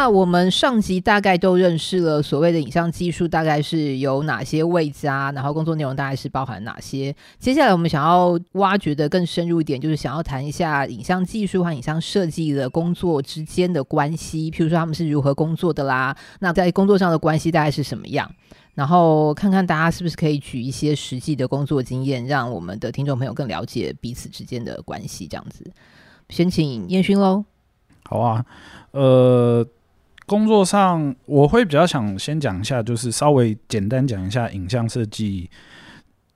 那我们上集大概都认识了所谓的影像技术大概是有哪些位置啊，然后工作内容大概是包含哪些？接下来我们想要挖掘的更深入一点，就是想要谈一下影像技术和影像设计的工作之间的关系，譬如说他们是如何工作的啦，那在工作上的关系大概是什么样？然后看看大家是不是可以举一些实际的工作经验，让我们的听众朋友更了解彼此之间的关系。这样子，先请彦勋喽。好啊，呃，工作上我会比较想先讲一下，就是稍微简单讲一下影像设计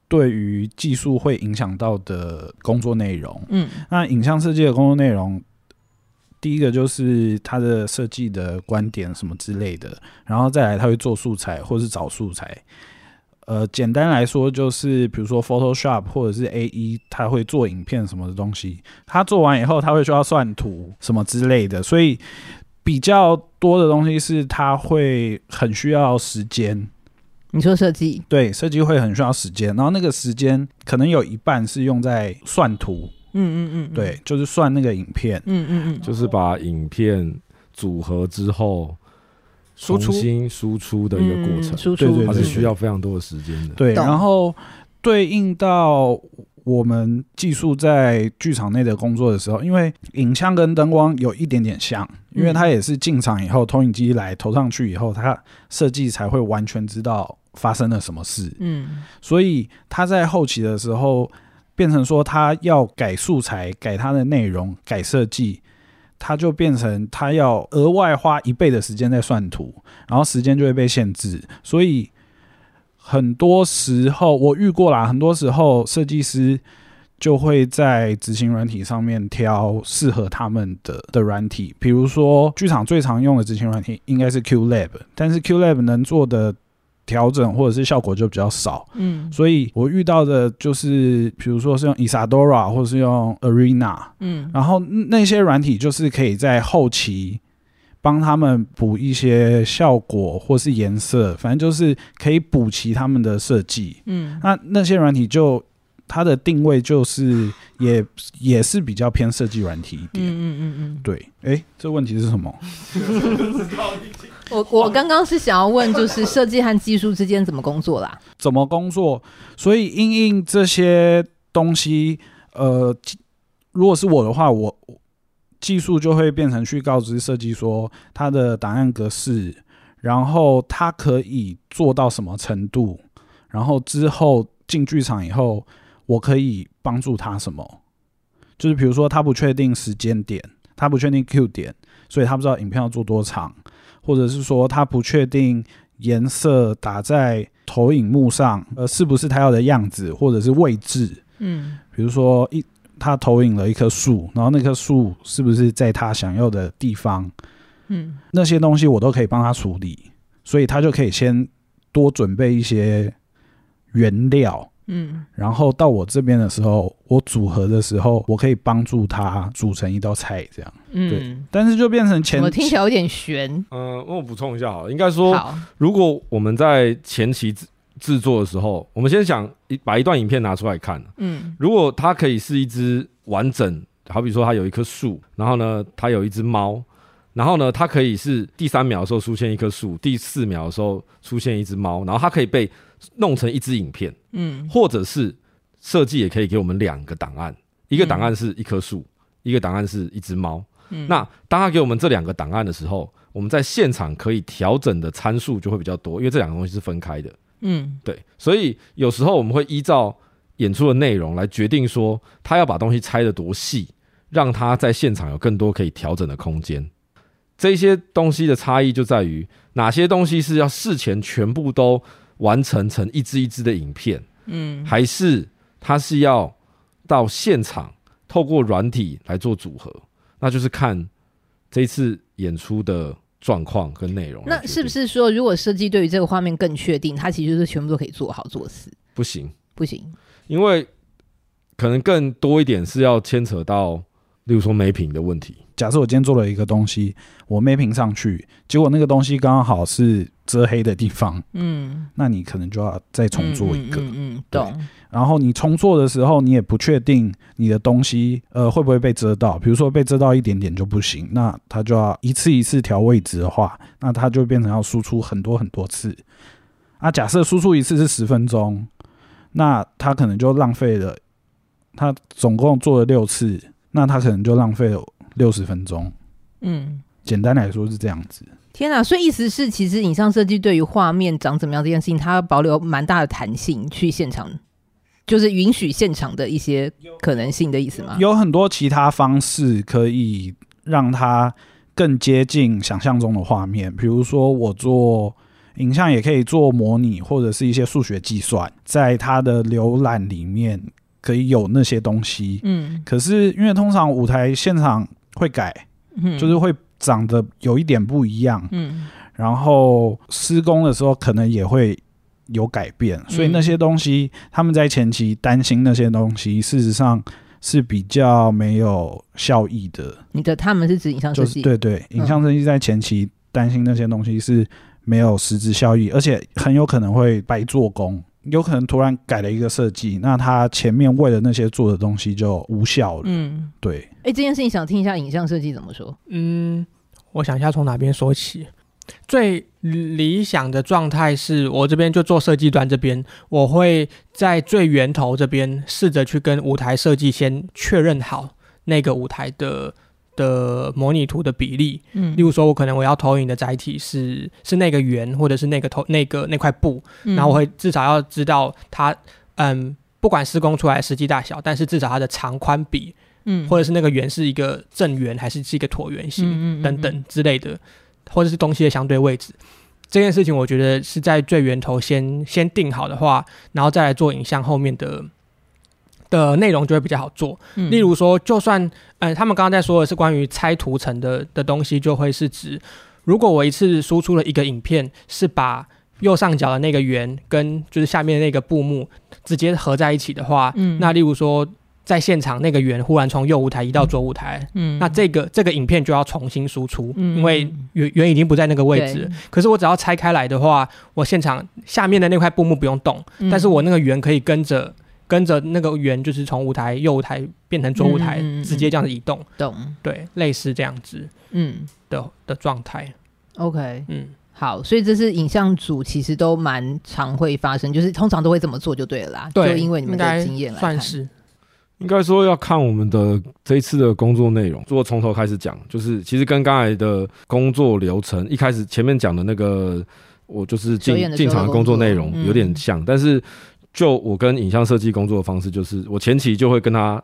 对于技术会影响到的工作内容。嗯，那影像设计的工作内容。第一个就是他的设计的观点什么之类的，然后再来他会做素材或是找素材。呃，简单来说就是，比如说 Photoshop 或者是 AE，他会做影片什么的东西。他做完以后，他会需要算图什么之类的，所以比较多的东西是它会很需要时间。你说设计？对，设计会很需要时间，然后那个时间可能有一半是用在算图。嗯嗯嗯，对，就是算那个影片，嗯嗯嗯，就是把影片组合之后重新输出的一个过程，输出它是需要非常多的时间的。对，然后对应到我们技术在剧场内的工作的时候，因为影像跟灯光有一点点像，因为它也是进场以后投影机来投上去以后，它设计才会完全知道发生了什么事。嗯，所以它在后期的时候。变成说他要改素材、改他的内容、改设计，他就变成他要额外花一倍的时间在算图，然后时间就会被限制。所以很多时候我遇过啦，很多时候设计师就会在执行软体上面挑适合他们的的软体，比如说剧场最常用的执行软体应该是 QLab，但是 QLab 能做的。调整或者是效果就比较少，嗯，所以我遇到的就是，比如说是用 Isadora 或者是用 Arena，嗯，然后那些软体就是可以在后期帮他们补一些效果或是颜色，反正就是可以补齐他们的设计，嗯，那那些软体就它的定位就是也也是比较偏设计软体一点，嗯嗯嗯嗯，对，哎、欸，这问题是什么？我我刚刚是想要问，就是设计和技术之间怎么工作啦？怎么工作？所以因应这些东西，呃，如果是我的话，我技术就会变成去告知设计说它的档案格式，然后它可以做到什么程度，然后之后进剧场以后，我可以帮助他什么？就是比如说他不确定时间点，他不确定 Q 点，所以他不知道影片要做多长。或者是说他不确定颜色打在投影幕上，呃，是不是他要的样子，或者是位置？嗯，比如说一他投影了一棵树，然后那棵树是不是在他想要的地方？嗯，那些东西我都可以帮他处理，所以他就可以先多准备一些原料。嗯，然后到我这边的时候，我组合的时候，我可以帮助他组成一道菜，这样。嗯，对。但是就变成前，我听起来有点悬。嗯、呃，那我补充一下好了，应该说，如果我们在前期制制作的时候，我们先想一把一段影片拿出来看。嗯，如果它可以是一只完整，好比说它有一棵树，然后呢，它有一只猫，然后呢，它可以是第三秒的时候出现一棵树，第四秒的时候出现一只猫，然后它可以被。弄成一支影片，嗯，或者是设计也可以给我们两个档案，一个档案是一棵树，嗯、一个档案是一只猫。嗯，那当他给我们这两个档案的时候，我们在现场可以调整的参数就会比较多，因为这两个东西是分开的。嗯，对，所以有时候我们会依照演出的内容来决定说，他要把东西拆得多细，让他在现场有更多可以调整的空间。这些东西的差异就在于哪些东西是要事前全部都。完成成一支一支的影片，嗯，还是他是要到现场透过软体来做组合，那就是看这一次演出的状况跟内容。那是不是说，如果设计对于这个画面更确定，它其实就是全部都可以做好做死？不行，不行，因为可能更多一点是要牵扯到，例如说 mapping 的问题。假设我今天做了一个东西，我 mapping 上去，结果那个东西刚刚好是。遮黑的地方，嗯，那你可能就要再重做一个，嗯，嗯，嗯，懂。然后你重做的时候，你也不确定你的东西呃会不会被遮到，比如说被遮到一点点就不行，那它就要一次一次调位置的话，那它就变成要输出很多很多次。啊，假设输出一次是十分钟，那它可能就浪费了，它总共做了六次，那它可能就浪费了六十分钟。嗯，简单来说是这样子。天啊，所以意思是，其实影像设计对于画面长怎么样这件事情，它要保留蛮大的弹性去现场。就是允许现场的一些可能性的意思吗？有很多其他方式可以让它更接近想象中的画面，比如说我做影像也可以做模拟，或者是一些数学计算，在它的浏览里面可以有那些东西。嗯，可是因为通常舞台现场会改，嗯，就是会长得有一点不一样。嗯，然后施工的时候可能也会。有改变，所以那些东西，嗯、他们在前期担心那些东西，事实上是比较没有效益的。你的他们是指影像设计？就是、对对，影像设计在前期担心那些东西是没有实质效益，而且很有可能会白做工，有可能突然改了一个设计，那他前面为了那些做的东西就无效了。嗯，对。哎、欸，这件事情想听一下影像设计怎么说？嗯，我想一下从哪边说起。最理想的状态是我这边就做设计端这边，我会在最源头这边试着去跟舞台设计先确认好那个舞台的的模拟图的比例。嗯，例如说，我可能我要投影的载体是是那个圆，或者是那个投那个那块布，然后我会至少要知道它，嗯，不管施工出来实际大小，但是至少它的长宽比，嗯，或者是那个圆是一个正圆还是是一个椭圆形等等之类的。或者是东西的相对位置，这件事情我觉得是在最源头先先定好的话，然后再来做影像后面的的内容就会比较好做。嗯、例如说，就算呃，他们刚刚在说的是关于拆图层的的东西，就会是指如果我一次输出了一个影片，是把右上角的那个圆跟就是下面的那个布幕直接合在一起的话，嗯，那例如说。在现场那个圆忽然从右舞台移到左舞台，嗯，那这个这个影片就要重新输出，嗯，因为圆圆已经不在那个位置。可是我只要拆开来的话，我现场下面的那块布幕不用动，嗯，但是我那个圆可以跟着跟着那个圆，就是从舞台右舞台变成左舞台，嗯，直接这样子移动，懂，对，类似这样子，嗯的的状态。OK，嗯，好，所以这是影像组其实都蛮常会发生，就是通常都会这么做就对了啦，对，就因为你们的经验来算是。应该说要看我们的这一次的工作内容。如果从头开始讲，就是其实跟刚才的工作流程一开始前面讲的那个，我就是进进场的工作内容有点像。嗯、但是就我跟影像设计工作的方式，就是我前期就会跟他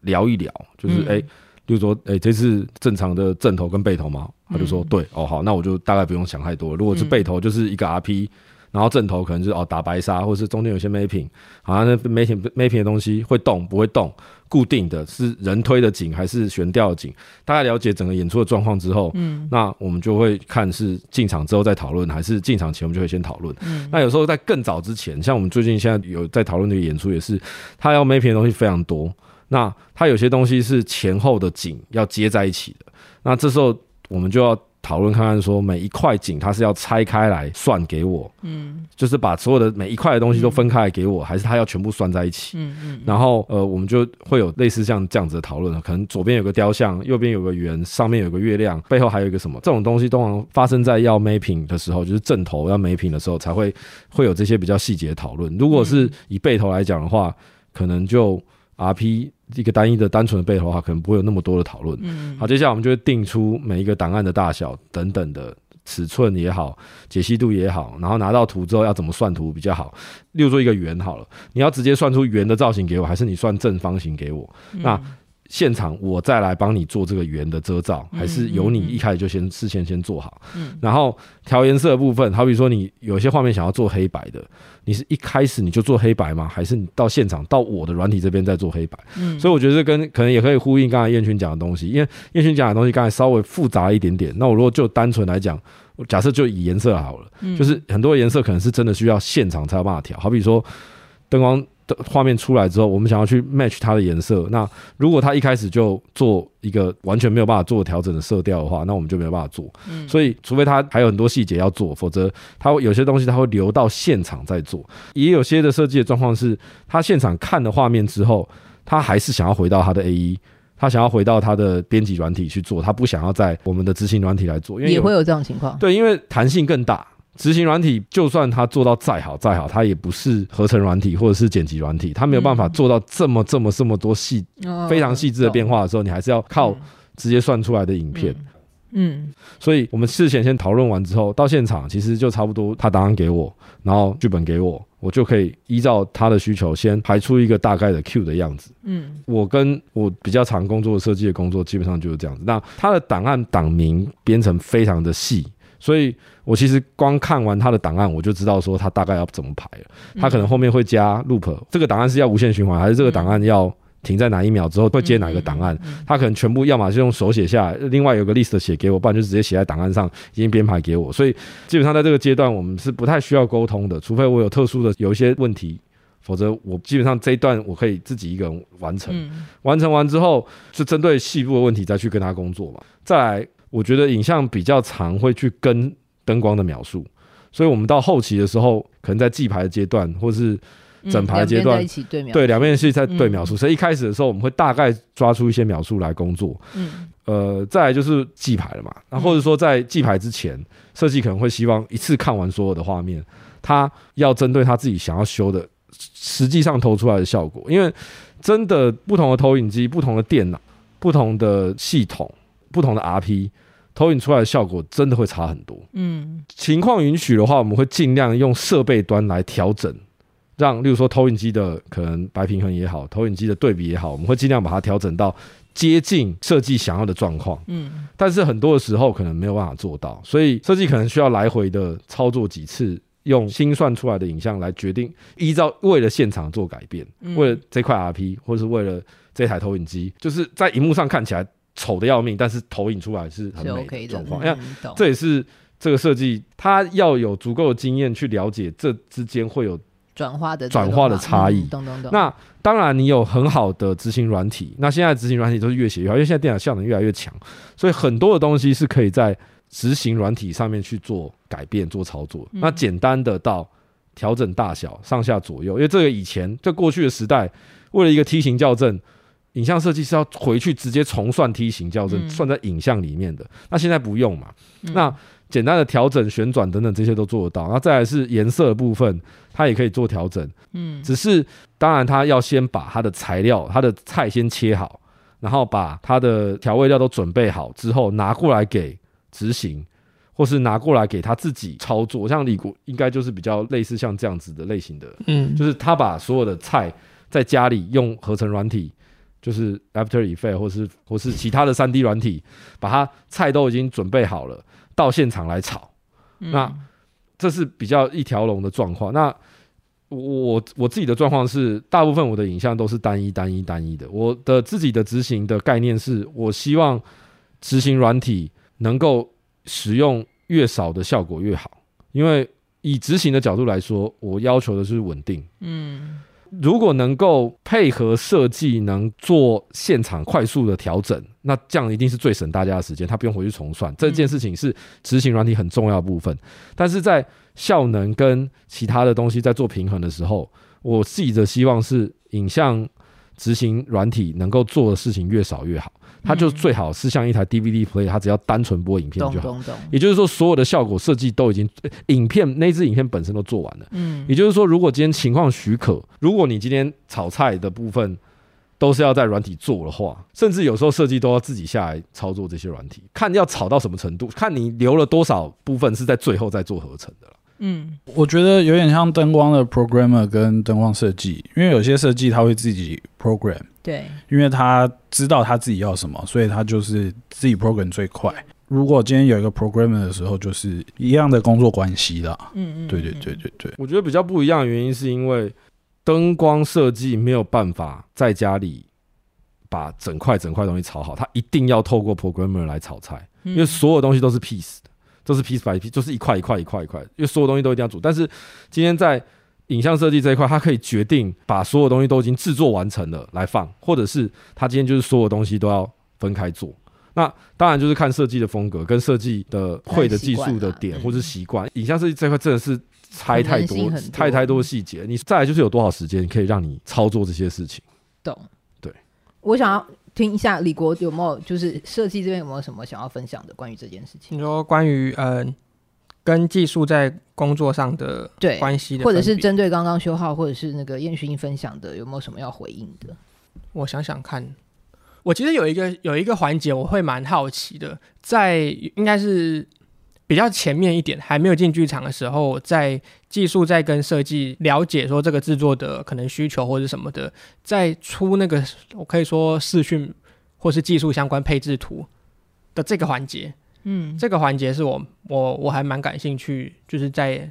聊一聊，就是哎，比如、嗯欸、说哎、欸，这次正常的正头跟背头嘛，他就说、嗯、对哦好，那我就大概不用想太多。如果是背头，就是一个 RP。然后正头可能就是哦打白沙，或者是中间有些 mapping，好像那 mapping mapping 的东西会动不会动，固定的是人推的景还是悬吊的景？大概了解整个演出的状况之后，嗯，那我们就会看是进场之后再讨论，还是进场前我们就会先讨论。嗯，那有时候在更早之前，像我们最近现在有在讨论这个演出，也是他要 mapping 的东西非常多，那他有些东西是前后的景要接在一起的，那这时候我们就要。讨论看看，说每一块景它是要拆开来算给我，嗯，就是把所有的每一块的东西都分开来给我，还是他要全部算在一起？嗯嗯。然后呃，我们就会有类似像这样子的讨论，可能左边有个雕像，右边有个圆，上面有个月亮，背后还有一个什么？这种东西通常发生在要 mapping 的时候，就是正头要 mapping 的时候，才会会有这些比较细节的讨论。如果是以背头来讲的话，可能就 RP。一个单一的、单纯的背头的话，可能不会有那么多的讨论。嗯，好，接下来我们就会定出每一个档案的大小等等的尺寸也好，解析度也好，然后拿到图之后要怎么算图比较好。例如说一个圆好了，你要直接算出圆的造型给我，还是你算正方形给我？嗯、那现场我再来帮你做这个圆的遮罩，还是由你一开始就先事先先做好？嗯，然后调颜色的部分，好比说你有些画面想要做黑白的。你是一开始你就做黑白吗？还是你到现场到我的软体这边再做黑白？嗯，所以我觉得这跟可能也可以呼应刚才燕群讲的东西，因为燕群讲的东西刚才稍微复杂一点点。那我如果就单纯来讲，假设就以颜色好了，嗯，就是很多颜色可能是真的需要现场才有办法调。好比说灯光的画面出来之后，我们想要去 match 它的颜色。那如果它一开始就做一个完全没有办法做调整的色调的话，那我们就没有办法做。嗯，所以除非它还有很多细节要做，否则它有些东西它会留到现场再做。也有些的设计的状况是，他现场看了画面之后，他还是想要回到他的 AE，他想要回到他的编辑软体去做，他不想要在我们的执行软体来做，因为也会有这种情况。对，因为弹性更大。执行软体就算它做到再好再好，它也不是合成软体或者是剪辑软体，它没有办法做到这么这么这么多细、嗯、非常细致的变化的时候，你还是要靠直接算出来的影片。嗯，所以我们事前先讨论完之后，到现场其实就差不多，他答案给我，然后剧本给我，我就可以依照他的需求先排出一个大概的 Q 的样子。嗯，我跟我比较常工作的设计的工作基本上就是这样子。那他的档案档名编成非常的细。所以我其实光看完他的档案，我就知道说他大概要怎么排了。他可能后面会加 loop，这个档案是要无限循环，还是这个档案要停在哪一秒之后会接哪个档案？他可能全部要么是用手写下来，另外有个 list 写给我，不然就直接写在档案上已经编排给我。所以基本上在这个阶段，我们是不太需要沟通的，除非我有特殊的有一些问题，否则我基本上这一段我可以自己一个人完成。完成完之后，就针对细部的问题再去跟他工作嘛。再来。我觉得影像比较常会去跟灯光的描述，所以我们到后期的时候，可能在记牌的阶段，或是整排的阶段，对两边是在对描述。所以一开始的时候，我们会大概抓出一些描述来工作。嗯，呃，再来就是记牌了嘛。那或者说在记牌之前，设计可能会希望一次看完所有的画面，他要针对他自己想要修的，实际上投出来的效果，因为真的不同的投影机、不同的电脑、不同的系统。不同的 RP 投影出来的效果真的会差很多。嗯，情况允许的话，我们会尽量用设备端来调整，让例如说投影机的可能白平衡也好，投影机的对比也好，我们会尽量把它调整到接近设计想要的状况。嗯，但是很多的时候可能没有办法做到，所以设计可能需要来回的操作几次，用心算出来的影像来决定，依照为了现场做改变，为了这块 RP 或是为了这台投影机，就是在荧幕上看起来。丑的要命，但是投影出来是很美的状况。因为这也是这个设计，它要有足够的经验去了解这之间会有转化的转化的差异。那当然，你有很好的执行软体，那现在执行软体都是越写越好，因为现在电脑效能越来越强，所以很多的东西是可以在执行软体上面去做改变、做操作。那简单的到调整大小、上下左右，因为这个以前在过去的时代，为了一个梯形校正。影像设计是要回去直接重算梯形校正，算在影像里面的。那现在不用嘛？那简单的调整、旋转等等这些都做得到。那再来是颜色的部分，它也可以做调整。嗯，只是当然它要先把它的材料、它的菜先切好，然后把它的调味料都准备好之后拿过来给执行，或是拿过来给他自己操作。像李国应该就是比较类似像这样子的类型的，嗯，就是他把所有的菜在家里用合成软体。就是 After Effects 或是或是其他的三 D 软体，把它菜都已经准备好了，到现场来炒。嗯、那这是比较一条龙的状况。那我我自己的状况是，大部分我的影像都是单一单一单一的。我的自己的执行的概念是，我希望执行软体能够使用越少的效果越好，因为以执行的角度来说，我要求的是稳定。嗯。如果能够配合设计，能做现场快速的调整，那这样一定是最省大家的时间，他不用回去重算。这件事情是执行软体很重要的部分，但是在效能跟其他的东西在做平衡的时候，我自己的希望是影像执行软体能够做的事情越少越好。它就最好是像一台 DVD player，它只要单纯播影片就好。也就是说，所有的效果设计都已经，影片那支影片本身都做完了。嗯。也就是说，如果今天情况许可，如果你今天炒菜的部分都是要在软体做的话，甚至有时候设计都要自己下来操作这些软体，看要炒到什么程度，看你留了多少部分是在最后再做合成的了。嗯，我觉得有点像灯光的 programmer 跟灯光设计，因为有些设计他会自己 program。对，因为他知道他自己要什么，所以他就是自己 program 最快。如果今天有一个 programmer 的时候，就是一样的工作关系啦。嗯嗯，对对对对对。我觉得比较不一样的原因是因为灯光设计没有办法在家里把整块整块东西炒好，他一定要透过 programmer 来炒菜，因为所有东西都是 piece 的，都是 piece by piece，就是一块一块一块一块，因为所有东西都一定要煮。但是今天在影像设计这一块，它可以决定把所有东西都已经制作完成了来放，或者是它今天就是所有东西都要分开做。那当然就是看设计的风格跟设计的会的技术的点或是习惯。影像设计这块真的是猜太多，多太太多细节。你再来就是有多少时间可以让你操作这些事情？懂？对。我想要听一下李国有没有就是设计这边有没有什么想要分享的关于这件事情？你说关于呃跟技术在工作上的对关系的，或者是针对刚刚修浩或者是那个燕勋分享的，有没有什么要回应的？我想想看。我其实有一个有一个环节，我会蛮好奇的，在应该是比较前面一点，还没有进剧场的时候，在技术在跟设计了解说这个制作的可能需求或者什么的，在出那个我可以说视讯或是技术相关配置图的这个环节，嗯，这个环节是我我我还蛮感兴趣，就是在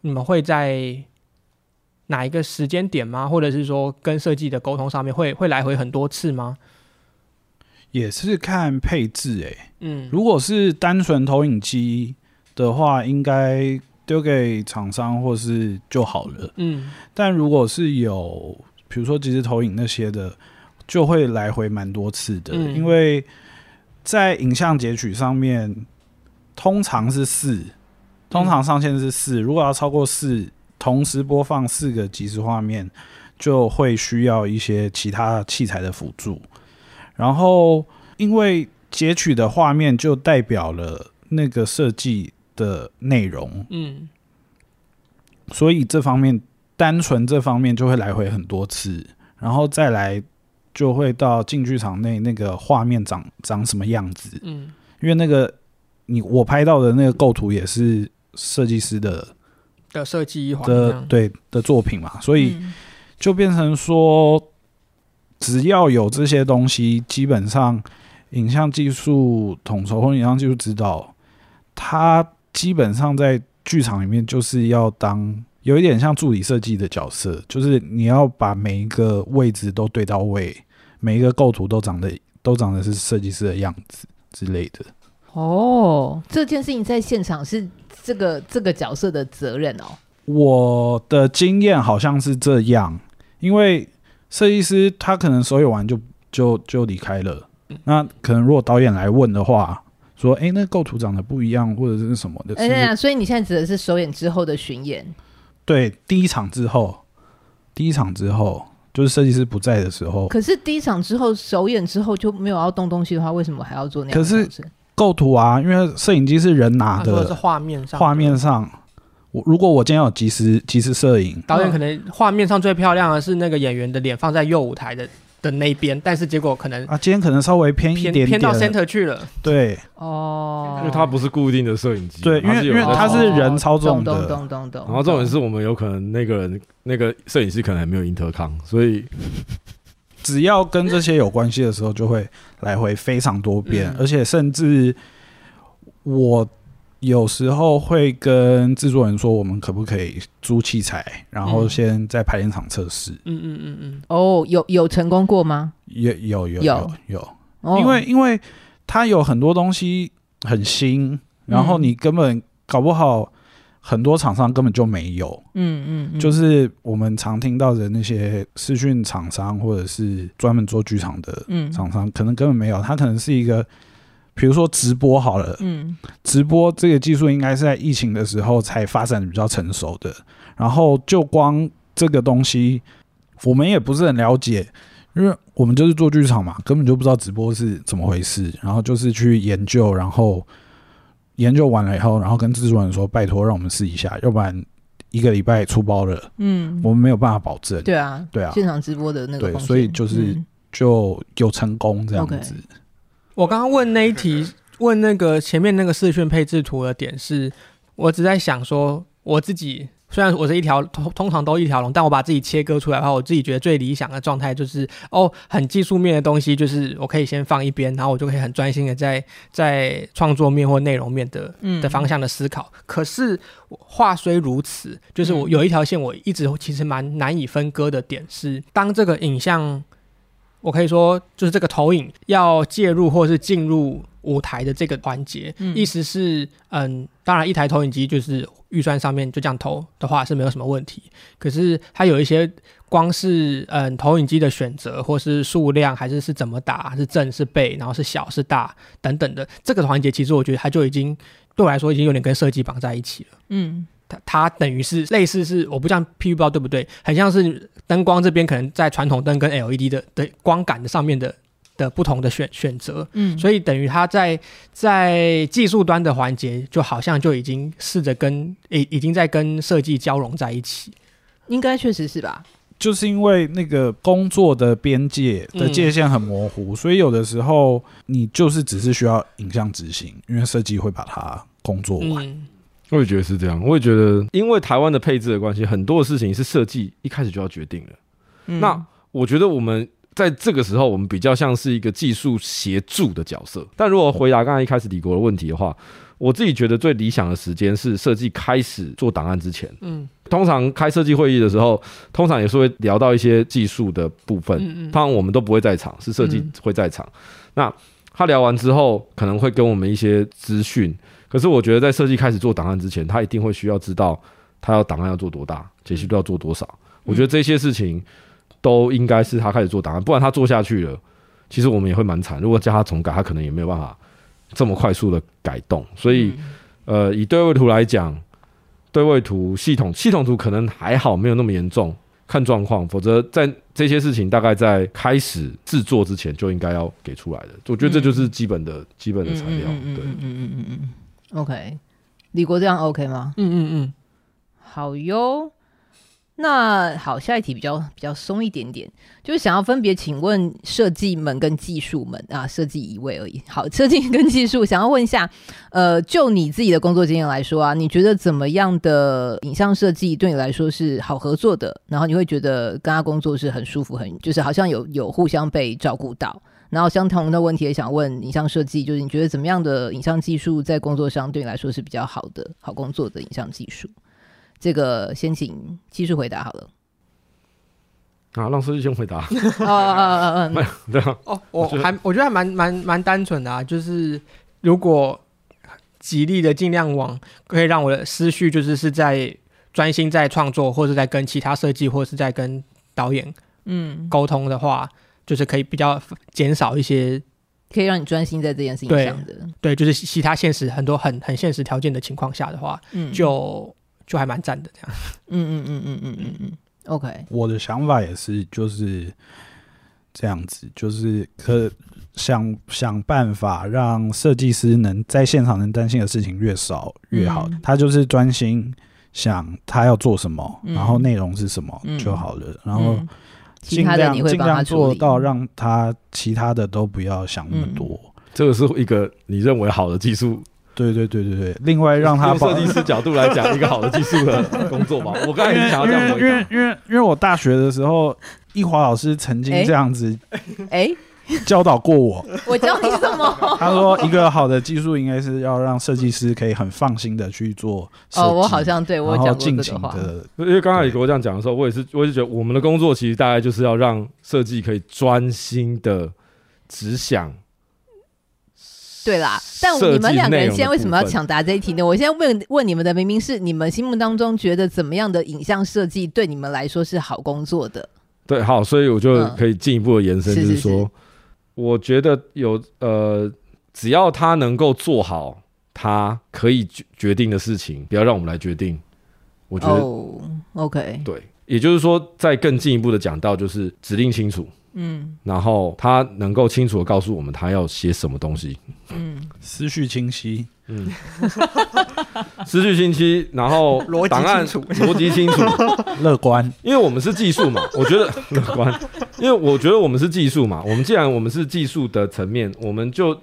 你们会在哪一个时间点吗？或者是说跟设计的沟通上面会会来回很多次吗？也是看配置诶、欸，嗯，如果是单纯投影机的话，应该丢给厂商或是就好了，嗯，但如果是有比如说即时投影那些的，就会来回蛮多次的，嗯、因为在影像截取上面通常是四，通常上限是四，如果要超过四，同时播放四个即时画面，就会需要一些其他器材的辅助。然后，因为截取的画面就代表了那个设计的内容，嗯，所以这方面单纯这方面就会来回很多次，然后再来就会到进剧场内那个画面长长什么样子，嗯，因为那个你我拍到的那个构图也是设计师的的设计的对的作品嘛，所以就变成说。只要有这些东西，基本上影像技术统筹或影像技术指导，他基本上在剧场里面就是要当有一点像助理设计的角色，就是你要把每一个位置都对到位，每一个构图都长得都长得是设计师的样子之类的。哦，这件事情在现场是这个这个角色的责任哦。我的经验好像是这样，因为。设计师他可能所有完就就就离开了，那可能如果导演来问的话，说：“哎、欸，那构图长得不一样，或者是什么的。”哎呀，所以你现在指的是首演之后的巡演？对，第一场之后，第一场之后就是设计师不在的时候。可是第一场之后，首演之后就没有要动东西的话，为什么还要做那样？可是构图啊，因为摄影机是人拿的，是画面上，画面上。我如果我今天有及时及时摄影，导演可能画面上最漂亮的是那个演员的脸放在右舞台的的那边，但是结果可能啊，今天可能稍微偏一点点。偏到 center 去了。对，哦，因为它不是固定的摄影机，对，因为因为它是人操纵的，然后重点是我们有可能那个人那个摄影师可能还没有 intercom，所以 只要跟这些有关系的时候，就会来回非常多遍，而且甚至我。有时候会跟制作人说，我们可不可以租器材，然后先在排练场测试。嗯嗯嗯嗯。哦，有有成功过吗？有有有有有。因为因为它有很多东西很新，然后你根本搞不好很多厂商根本就没有。嗯嗯。就是我们常听到的那些视讯厂商，或者是专门做剧场的厂商，可能根本没有。它可能是一个。比如说直播好了，嗯，直播这个技术应该是在疫情的时候才发展的比较成熟的。然后就光这个东西，我们也不是很了解，因为我们就是做剧场嘛，根本就不知道直播是怎么回事。然后就是去研究，然后研究完了以后，然后跟制作人说：“拜托，让我们试一下，要不然一个礼拜出包了，嗯，我们没有办法保证。”对啊，对啊，现场直播的那个，对，所以就是就有成功这样子。我刚刚问那一题，问那个前面那个视讯配置图的点是，我只在想说，我自己虽然我是一条通通常都一条龙，但我把自己切割出来的话，我自己觉得最理想的状态就是，哦，很技术面的东西，就是我可以先放一边，然后我就可以很专心的在在创作面或内容面的的方向的思考。嗯、可是话虽如此，就是我有一条线，我一直其实蛮难以分割的点是，当这个影像。我可以说，就是这个投影要介入或是进入舞台的这个环节，嗯、意思是，嗯，当然一台投影机就是预算上面就这样投的话是没有什么问题。可是它有一些光是嗯投影机的选择，或是数量，还是是怎么打，是正是背，然后是小是大等等的这个环节，其实我觉得它就已经对我来说已经有点跟设计绑在一起了。嗯。它它等于是类似是我不知道 PV 不知道对不对，很像是灯光这边可能在传统灯跟 LED 的的光感的上面的的不同的选选择，嗯，所以等于它在在技术端的环节就好像就已经试着跟已已经在跟设计交融在一起，应该确实是吧？就是因为那个工作的边界的界限很模糊，嗯，所以有的时候你就是只是需要影像执行，因为设计会把它工作完。嗯我也觉得是这样，我也觉得，因为台湾的配置的关系，很多的事情是设计一开始就要决定的。嗯、那我觉得我们在这个时候，我们比较像是一个技术协助的角色。但如果回答刚才一开始李国的问题的话，我自己觉得最理想的时间是设计开始做档案之前。嗯，通常开设计会议的时候，通常也是会聊到一些技术的部分。嗯嗯，通常我们都不会在场，是设计会在场。嗯、那他聊完之后，可能会跟我们一些资讯。可是我觉得，在设计开始做档案之前，他一定会需要知道他要档案要做多大，解析度要做多少。我觉得这些事情都应该是他开始做档案，不然他做下去了，其实我们也会蛮惨。如果叫他重改，他可能也没有办法这么快速的改动。所以，呃，以对位图来讲，对位图系统系统图可能还好，没有那么严重，看状况。否则，在这些事情大概在开始制作之前就应该要给出来的。我觉得这就是基本的基本的材料。对，嗯嗯嗯嗯。OK，李国这样 OK 吗？嗯嗯嗯，好哟。那好，下一题比较比较松一点点，就是想要分别请问设计们跟技术们啊，设计一位而已。好，设计跟技术，想要问一下，呃，就你自己的工作经验来说啊，你觉得怎么样的影像设计对你来说是好合作的？然后你会觉得跟他工作是很舒服，很就是好像有有互相被照顾到。然后相同的问题也想问影像设计，就是你觉得怎么样的影像技术在工作上对你来说是比较好的、好工作的影像技术？这个先请技术回答好了。啊，让设计先回答。啊啊啊啊，没有对啊。哦，我还我觉得还蛮蛮蛮单纯的啊，就是如果极力的尽量往可以让我的思绪就是是在专心在创作，或者在跟其他设计，或者是在跟导演嗯沟通的话。就是可以比较减少一些，可以让你专心在这件事情上的。对，对，就是其他现实很多很很现实条件的情况下的话，嗯，就就还蛮赞的这样。嗯嗯嗯嗯嗯嗯嗯。OK，我的想法也是就是这样子，就是可想想办法让设计师能在现场能担心的事情越少越好。嗯、他就是专心想他要做什么，嗯、然后内容是什么就好了，嗯、然后。尽量尽量做到让他其他的都不要想那么多，嗯、这个是一个你认为好的技术。对对对对对。另外让他设计师角度来讲，一个好的技术的工作吧。我刚才想要这样因为因为因为我大学的时候，易华老师曾经这样子。哎。欸 教导过我，我教你什么？他说，一个好的技术应该是要让设计师可以很放心的去做。哦，我好像对我讲过这个话。因为刚才你给我这样讲的时候，我也是，我也是觉得我们的工作其实大概就是要让设计可以专心的只想。对啦，但你们两个人现在为什么要抢答这一题呢？我现在问问你们的，明明是你们心目当中觉得怎么样的影像设计对你们来说是好工作的。对，好，所以我就可以进一步的延伸，就是说。我觉得有呃，只要他能够做好他可以决决定的事情，不要让我们来决定。我觉得、oh，OK，对，也就是说，再更进一步的讲到，就是指令清楚，嗯，然后他能够清楚的告诉我们他要写什么东西，嗯，思绪清晰。嗯，失去信息，然后档案逻辑清楚，乐观。因为我们是技术嘛，我觉得 乐观。因为我觉得我们是技术嘛，我们既然我们是技术的层面，我们就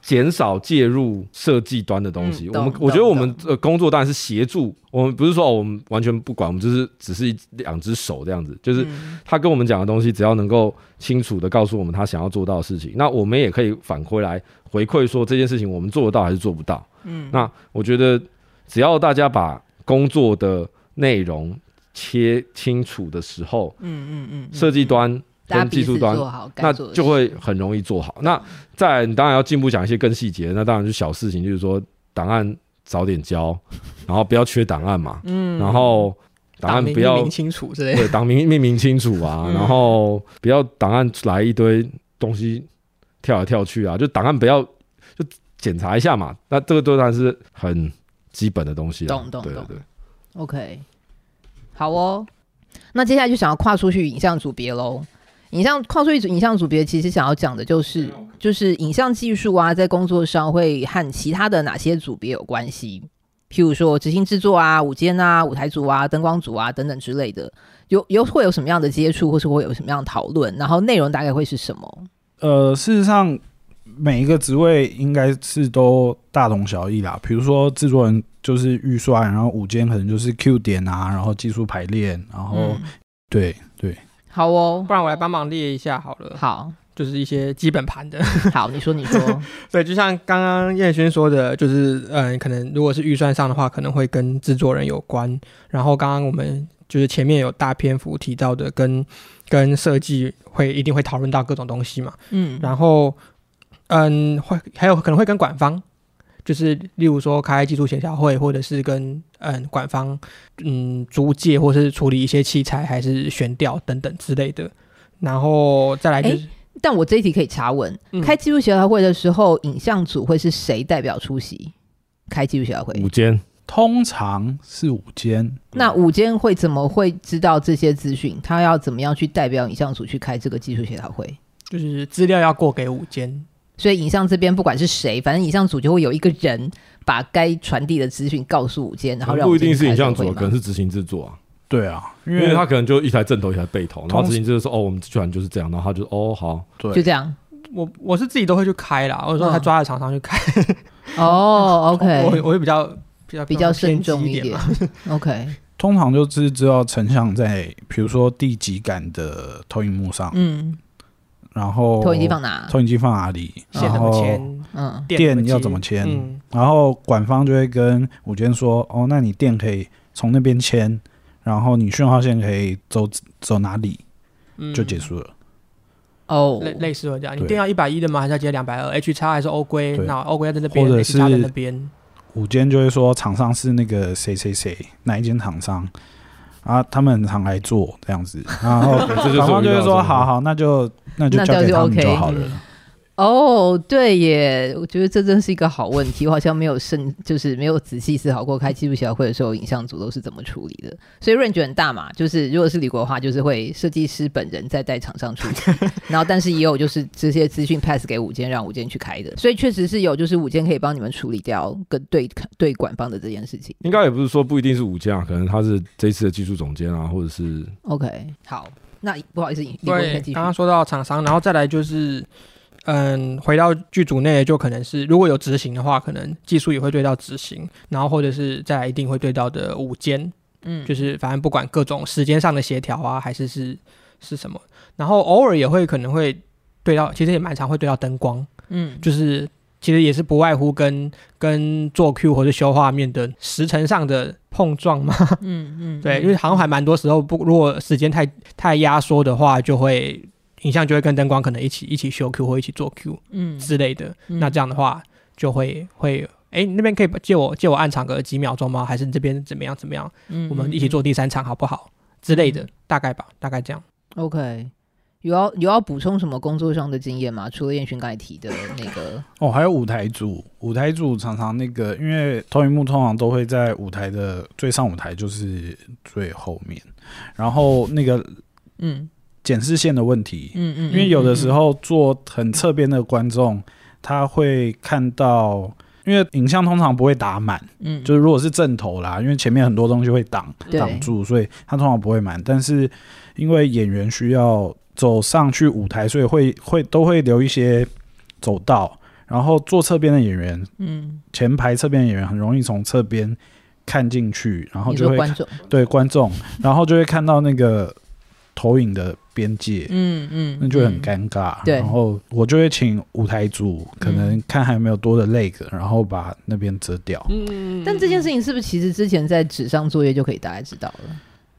减少介入设计端的东西。嗯、我们我觉得我们呃工作当然是协助，我们不是说哦，我们完全不管，我们就是只是一两只手这样子。就是他跟我们讲的东西，只要能够清楚的告诉我们他想要做到的事情，那我们也可以反馈来。回馈说这件事情我们做得到还是做不到？嗯，那我觉得只要大家把工作的内容切清楚的时候，嗯嗯嗯，设计端跟技术端，那就会很容易做好。那再来你当然要进一步讲一些更细节，那当然是小事情，就是说档案早点交，然后不要缺档案嘛，嗯，然后档案不要命名清楚之类的，对，档名命名清楚啊，然后不要档案来一堆东西跳来跳去啊，就档案不要就检查一下嘛，那这个都算是很基本的东西，懂懂懂，OK，好哦。那接下来就想要跨出去影像组别喽。影像跨出去影像组别，其实想要讲的就是，就是影像技术啊，在工作上会和其他的哪些组别有关系？譬如说执行制作啊、舞间啊、舞台组啊、灯光组啊等等之类的，有有会有什么样的接触，或是会有什么样的讨论？然后内容大概会是什么？呃，事实上每一个职位应该是都大同小异啦。比如说制作人就是预算，然后舞间可能就是 Q 点啊，然后技术排练，然后、嗯、对对。好哦，不然我来帮忙列一下好了。好，就是一些基本盘的。好，你说你说。对，就像刚刚彦勋说的，就是嗯，可能如果是预算上的话，可能会跟制作人有关。然后刚刚我们就是前面有大篇幅提到的跟，跟跟设计会一定会讨论到各种东西嘛。嗯。然后嗯，会还有可能会跟管方。就是例如说开技术协调会，或者是跟嗯管方嗯租借，或是处理一些器材，还是悬吊等等之类的。然后再来就是，欸、但我这一题可以查问：嗯、开技术协调会的时候，影像组会是谁代表出席？开技术协调会，五间通常是五间。那五间会怎么会知道这些资讯？他要怎么样去代表影像组去开这个技术协调会？就是资料要过给舞监。所以影像这边不管是谁，反正影像组就会有一个人把该传递的资讯告诉五间，然后让不一定是影像组，可能是执行制作啊。对啊，因为他可能就一台正头，一台背头，然后执行制作说：“哦，我们居然就是这样。”然后他就：“哦，好，对，就这样。”我我是自己都会去开啦，或者说他抓在厂商去开。哦，OK，我我会比较比较比较慎重一点。OK，通常就是知道成像在比如说第几感的投影幕上，嗯。然后投影机放哪？投影机放哪里？线怎么牵？嗯，电要怎么牵？嗯，然后管方就会跟舞监说：“哦，那你电可以从那边牵，然后你讯号线可以走走哪里？”就结束了。哦，类类似这样，你电要一百一的吗？还是要接两百二？H 叉还是欧规？那欧规要在那边，或者是在那边。舞监就会说厂商是那个谁谁谁哪一间厂商。啊，他们很常来做这样子，然后 就会说，好好，那就那就交给他们就好了。哦，对耶，我觉得这真是一个好问题，我好像没有深，就是没有仔细思考过开技术协调会的时候，影像组都是怎么处理的。所以 range 很大嘛，就是如果是李国的话，就是会设计师本人在带厂商处理，然后但是也有就是这些资讯 pass 给五间，让五间去开的。所以确实是有，就是五间可以帮你们处理掉跟对对管方的这件事情。应该也不是说不一定是五间啊，可能他是这次的技术总监啊，或者是 OK 好，那不好意思，李国先继续。刚刚说到厂商，然后再来就是。嗯，回到剧组内就可能是，如果有执行的话，可能技术也会对到执行，然后或者是再来一定会对到的午间，嗯，就是反正不管各种时间上的协调啊，还是是是什么，然后偶尔也会可能会对到，其实也蛮常会对到灯光，嗯，就是其实也是不外乎跟跟做 Q 或者修画面的时程上的碰撞嘛，嗯 嗯，对，因为好像还蛮多时候不，如果时间太太压缩的话，就会。影像就会跟灯光可能一起一起修 Q 或一起做 Q，嗯之类的。嗯、那这样的话就会会，哎、你，那边可以借我借我暗场个几秒钟吗？还是这边怎么样怎么样？嗯，我们一起做第三场好不好？之类的，大概吧，大概这样。OK，有要有要补充什么工作上的经验吗？除了燕勋刚才提的那个，哦，还有舞台组，舞台组常常那个，因为投影幕通常都会在舞台的最上舞台，就是最后面，然后那个，嗯。检视线的问题，嗯嗯，因为有的时候坐很侧边的观众，他会看到，因为影像通常不会打满，嗯，就是如果是正头啦，因为前面很多东西会挡挡住，所以他通常不会满。但是因为演员需要走上去舞台，所以会会都会留一些走道，然后坐侧边的演员，嗯，前排侧边的演员很容易从侧边看进去，然后就会观众对观众，然后就会看到那个投影的。边界，嗯嗯，那就很尴尬。对，然后我就会请舞台组，可能看还有没有多的 leg，然后把那边遮掉。嗯，但这件事情是不是其实之前在纸上作业就可以大概知道了？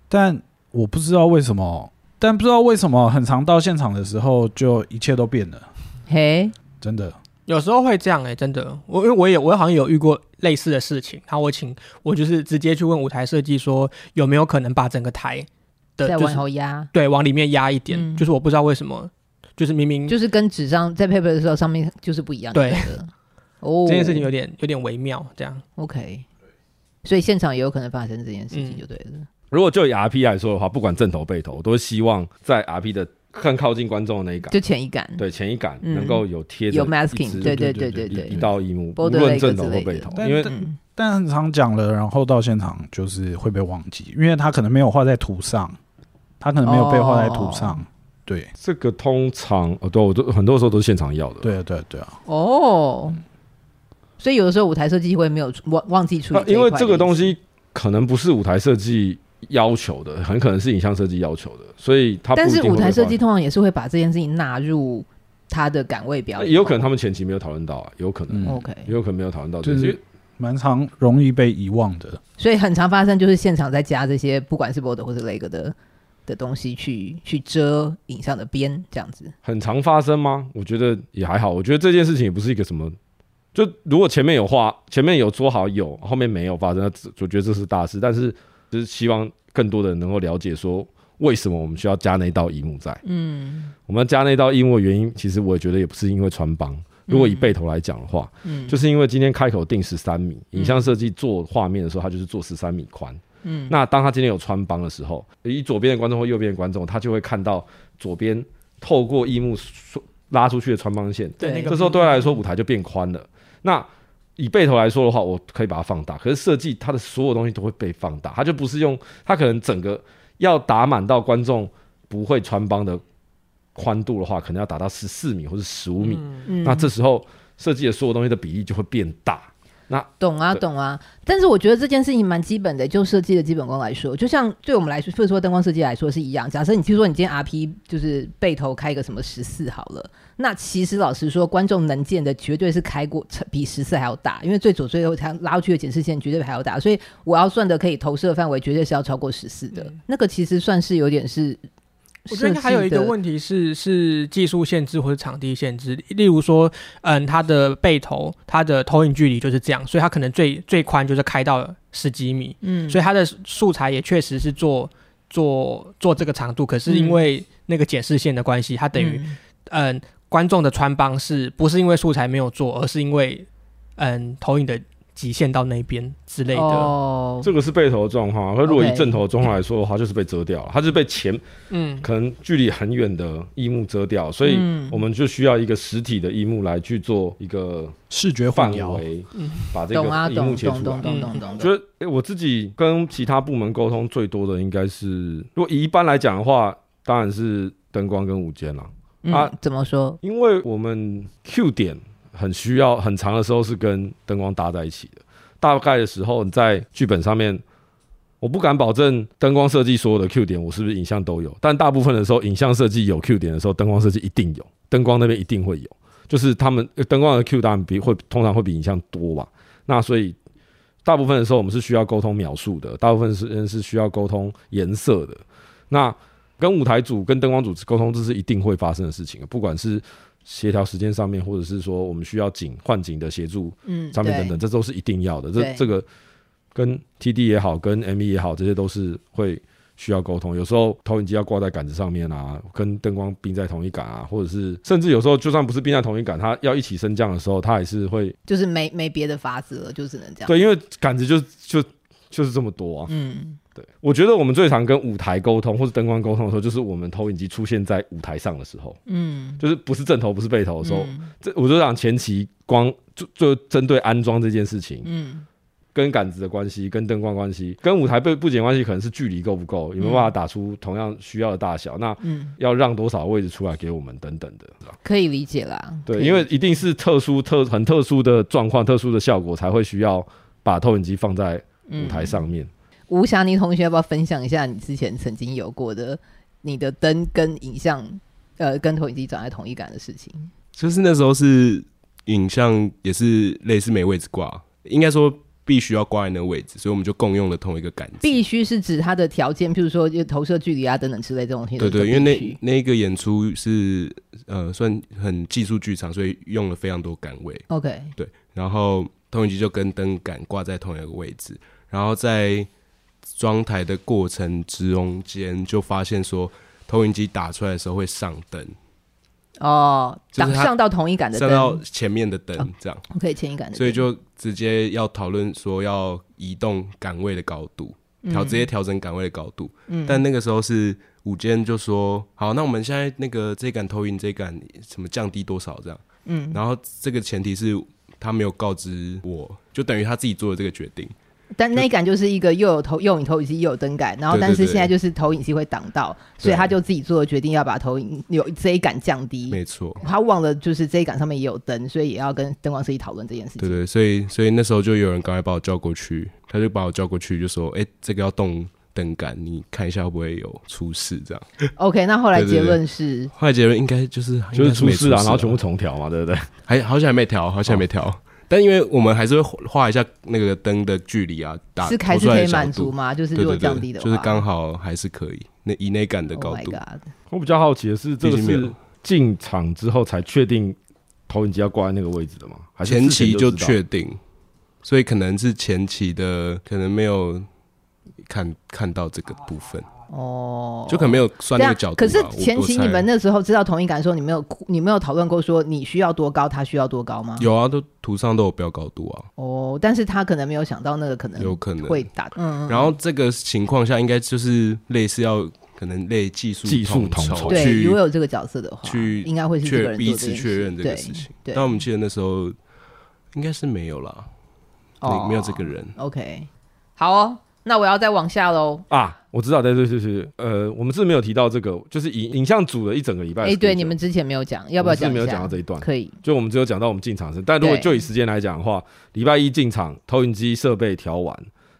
但我不知道为什么但不知道为什么，很常到现场的时候，就一切都变了。嘿，真的，有时候会这样哎、欸，真的。我因为我也我好像有遇过类似的事情，然后我请我就是直接去问舞台设计说有没有可能把整个台的、就是、再往后压，对，往里面压一点、嗯。就是我不知道为什么，就是明明就是跟纸上在 paper 的时候上面就是不一样。对，哦，这件事情有点有点微妙，这样。OK，所以现场也有可能发生这件事情，就对了。嗯如果就以 RP 来说的话，不管正头背头，我都希望在 RP 的更靠近观众的那一杆，就前一杆，对前一杆能够有贴有 masking，对对对对对，一道一幕，无论正头或背头。因为但，但很常讲了，然后到现场就是会被忘记，因为他可能没有画在图上，他可能没有被画在图上。哦、对，这个通常哦，对，我都很多时候都是现场要的。对啊，对啊，对啊。哦，所以有的时候舞台设计会没有忘忘记处理，因为这个东西可能不是舞台设计。要求的很可能是影像设计要求的，所以他但是舞台设计通常也是会把这件事情纳入他的岗位表演，也有可能他们前期没有讨论到啊，有可能、嗯、，OK，也有可能没有讨论到，就是蛮常容易被遗忘的，所以很常发生就是现场在加这些不管是 board 或者 leg 的的东西去去遮影像的边这样子，很常发生吗？我觉得也还好，我觉得这件事情也不是一个什么，就如果前面有话，前面有说好有，后面没有发生，我觉得这是大事，但是。就是希望更多的人能够了解说，为什么我们需要加那道一幕在。嗯，我们要加那道一幕的原因，其实我也觉得也不是因为穿帮。如果以背头来讲的话，嗯，就是因为今天开口定十三米，影像设计做画面的时候，它就是做十三米宽。嗯，那当他今天有穿帮的时候，以左边的观众或右边的观众，他就会看到左边透过一幕拉出去的穿帮线。对，这时候对他来说，舞台就变宽了。那以背头来说的话，我可以把它放大。可是设计它的所有东西都会被放大，它就不是用它可能整个要打满到观众不会穿帮的宽度的话，可能要达到十四米或者十五米。嗯。那这时候设计的所有东西的比例就会变大。那懂啊，懂啊。但是我觉得这件事情蛮基本的，就设计的基本功来说，就像对我们来说，或者说灯光设计来说是一样。假设你听说你今天 RP 就是背头开一个什么十四好了，那其实老实说，观众能见的绝对是开过比十四还要大，因为最左最右它拉出去的检视线绝对还要大，所以我要算的可以投射范围绝对是要超过十四的。那个其实算是有点是。我觉得还有一个问题是，是技术限制或者场地限制。例如说，嗯，它的背投，它的投影距离就是这样，所以它可能最最宽就是开到十几米。嗯，所以它的素材也确实是做做做这个长度，可是因为那个检视线的关系，它等于嗯，嗯，观众的穿帮是不是因为素材没有做，而是因为嗯投影的。极限到那边之类的，oh, 这个是背头的状况。可如果以正头的状况来说的话，就是被遮掉了，它就是被前，嗯，可能距离很远的一幕遮掉，所以我们就需要一个实体的一幕来去做一个视觉范围，把这个一幕切出来。觉得，哎，我自己跟其他部门沟通最多的应该是，如果以一般来讲的话，当然是灯光跟舞间了。啊、嗯，怎么说？因为我们 Q 点。很需要很长的时候是跟灯光搭在一起的，大概的时候你在剧本上面，我不敢保证灯光设计所有的 Q 点我是不是影像都有，但大部分的时候影像设计有 Q 点的时候，灯光设计一定有，灯光那边一定会有，就是他们灯光的 Q 当然比会通常会比影像多吧，那所以大部分的时候我们是需要沟通描述的，大部分时间是需要沟通颜色的，那跟舞台组跟灯光组沟通这是一定会发生的事情，不管是。协调时间上面，或者是说我们需要景换景的协助，嗯，上面等等，这都是一定要的。这这个跟 TD 也好，跟 ME 也好，这些都是会需要沟通。有时候投影机要挂在杆子上面啊，跟灯光并在同一杆啊，或者是甚至有时候就算不是并在同一杆，它要一起升降的时候，它还是会就是没没别的法子了，就只能这样。对，因为杆子就就就是这么多啊，嗯。对，我觉得我们最常跟舞台沟通或是灯光沟通的时候，就是我们投影机出现在舞台上的时候，嗯，就是不是正头不是背头的时候，嗯、这我就想前期光就就针对安装这件事情，嗯，跟杆子的关系，跟灯光关系，跟舞台背布景关系，可能是距离够不够，有没有办法打出同样需要的大小，那嗯，要让多少位置出来给我们等等的，可以理解啦。对，因为一定是特殊特很特殊的状况、特殊的效果才会需要把投影机放在舞台上面。嗯吴霞妮同学，要不要分享一下你之前曾经有过的你的灯跟影像，呃，跟投影机长在同一杆的事情？就是那时候是影像也是类似没位置挂，应该说必须要挂在那个位置，所以我们就共用了同一个杆子。必须是指它的条件，譬如说就投射距离啊等等之类这种东西。对对，因为那那一个演出是呃算很技术剧场，所以用了非常多杆位。OK，对，然后投影机就跟灯杆挂在同一个位置，然后在装台的过程之中间就发现说，投影机打出来的时候会上灯。哦，挡上到同一杆的灯，上到前面的灯，这样。OK，前一杆的。所以就直接要讨论说要移动杆位的高度，调直接调整杆位的高度。嗯。但那个时候是午间就说，好，那我们现在那个这杆投影这杆什么降低多少这样。嗯。然后这个前提是他没有告知我，就等于他自己做的这个决定。但那一杆就是一个又有投又有投影机又有灯杆，然后但是现在就是投影机会挡到，所以他就自己做了决定要把投影有这一杆降低。没错，他忘了就是这一杆上面也有灯，所以也要跟灯光设计讨论这件事情。对对，所以所以那时候就有人赶快把我叫过去，他就把我叫过去就说：“哎、欸，这个要动灯杆，你看一下会不会有出事？”这样。OK，那后来结论是？后来结论应该就是就是出事啊，然后全部重调嘛，对不对？还好像还没调，好像还没调。哦但因为我们还是会画一下那个灯的距离啊，打是还是可以满足吗？就是如果降低的话，对对对，就是刚好还是可以。那以内感的高度，oh、我比较好奇的是，这个是进场之后才确定投影机要挂在那个位置的吗？还是前期就确定？所以可能是前期的，可能没有看看到这个部分。哦，就可能没有算那个角度。可是前期你们那时候知道同一杆的时候，你没有你没有讨论过说你需要多高，他需要多高吗？有啊，都图上都有标高度啊。哦，但是他可能没有想到那个可能有可能会打。嗯。然后这个情况下，应该就是类似要可能类技术技术统筹。对，如果有这个角色的话，去应该会是这个人彼此确认这个事情。对。但我们记得那时候应该是没有啦，哦，没有这个人。OK，好哦。那我要再往下喽啊！我知道，对对对对，呃，我们是没有提到这个，就是影影像组的一整个礼拜。哎、欸，对，你们之前没有讲，要不要讲？是没有讲到这一段，可以。就我们只有讲到我们进场时，但如果就以时间来讲的话，礼拜一进场，投影机设备调完，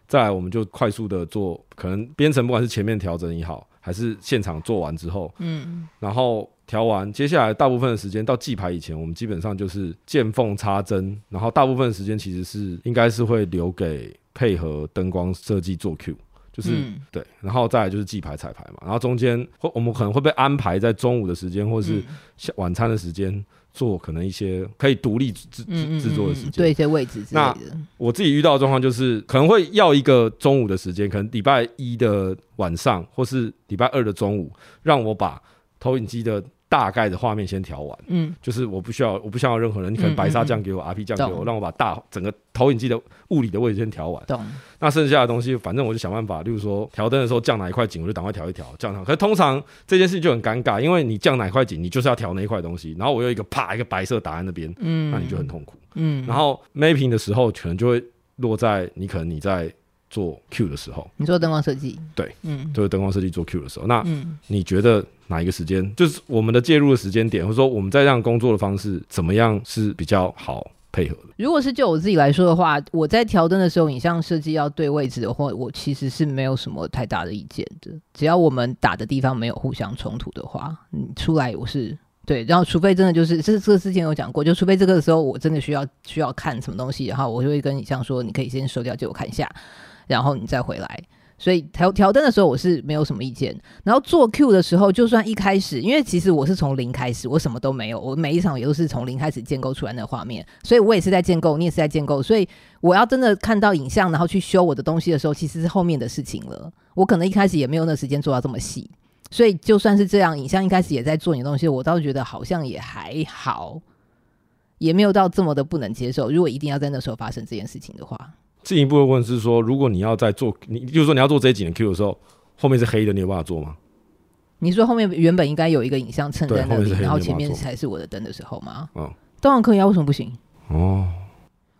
再来我们就快速的做，可能编程不管是前面调整也好，还是现场做完之后，嗯，然后调完，接下来大部分的时间到记牌以前，我们基本上就是见缝插针，然后大部分的时间其实是应该是会留给。配合灯光设计做 Q，就是、嗯、对，然后再来就是记牌彩排嘛，然后中间会我们可能会被安排在中午的时间或者是晚餐的时间做可能一些可以独立制制制作的时间，对一些位置之类的。那我自己遇到的状况就是可能会要一个中午的时间，可能礼拜一的晚上或是礼拜二的中午，让我把投影机的。大概的画面先调完，嗯，就是我不需要，我不需要任何人，你可能白纱酱给我、RP 酱给我，让我把大整个投影机的物理的位置先调完，懂。那剩下的东西，反正我就想办法，例如说调灯的时候降哪一块景，我就赶快调一调，降上。可是通常这件事就很尴尬，因为你降哪一块景，你就是要调那一块东西，然后我有一个啪一个白色打在那边，嗯，那你就很痛苦，嗯。然后 mapping 的时候，可能就会落在你可能你在。做 Q 的时候，你做灯光设计，对，嗯，就是灯光设计做 Q 的时候，那你觉得哪一个时间，就是我们的介入的时间点，或者说我们在这样工作的方式怎么样是比较好配合的？如果是就我自己来说的话，我在调灯的时候，影像设计要对位置的话，我其实是没有什么太大的意见的，只要我们打的地方没有互相冲突的话，你出来我是对，然后除非真的就是这这个之前有讲过，就除非这个时候我真的需要需要看什么东西，然后我就会跟影像说，你可以先收掉，借我看一下。然后你再回来，所以调调灯的时候我是没有什么意见。然后做 Q 的时候，就算一开始，因为其实我是从零开始，我什么都没有，我每一场也都是从零开始建构出来的画面，所以我也是在建构，你也是在建构。所以我要真的看到影像，然后去修我的东西的时候，其实是后面的事情了。我可能一开始也没有那时间做到这么细，所以就算是这样，影像一开始也在做你的东西，我倒是觉得好像也还好，也没有到这么的不能接受。如果一定要在那时候发生这件事情的话。进一步的问是说，如果你要在做，你就是说你要做这一集的 Q 的时候，后面是黑的，你有办法做吗？你说后面原本应该有一个影像衬在那里，然后前面才是我的灯的时候吗？嗯，当然可以啊，为什么不行？哦，